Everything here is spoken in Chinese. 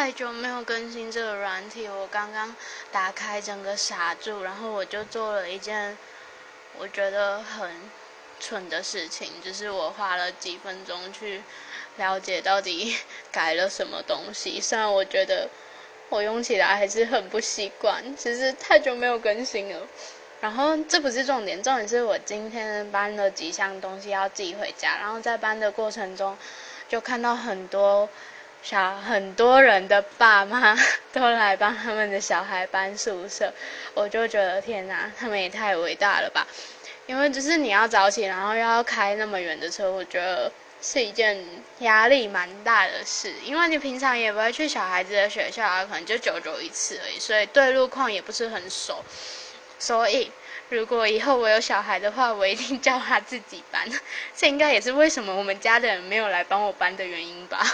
太久没有更新这个软体，我刚刚打开整个傻住，然后我就做了一件我觉得很蠢的事情，就是我花了几分钟去了解到底改了什么东西。虽然我觉得我用起来还是很不习惯，其实太久没有更新了。然后这不是重点，重点是我今天搬了几箱东西要寄回家，然后在搬的过程中就看到很多。小很多人的爸妈 都来帮他们的小孩搬宿舍，我就觉得天哪，他们也太伟大了吧！因为就是你要早起，然后又要开那么远的车，我觉得是一件压力蛮大的事。因为你平常也不会去小孩子的学校啊，可能就久久一次而已，所以对路况也不是很熟。所以如果以后我有小孩的话，我一定叫他自己搬。这应该也是为什么我们家的人没有来帮我搬的原因吧。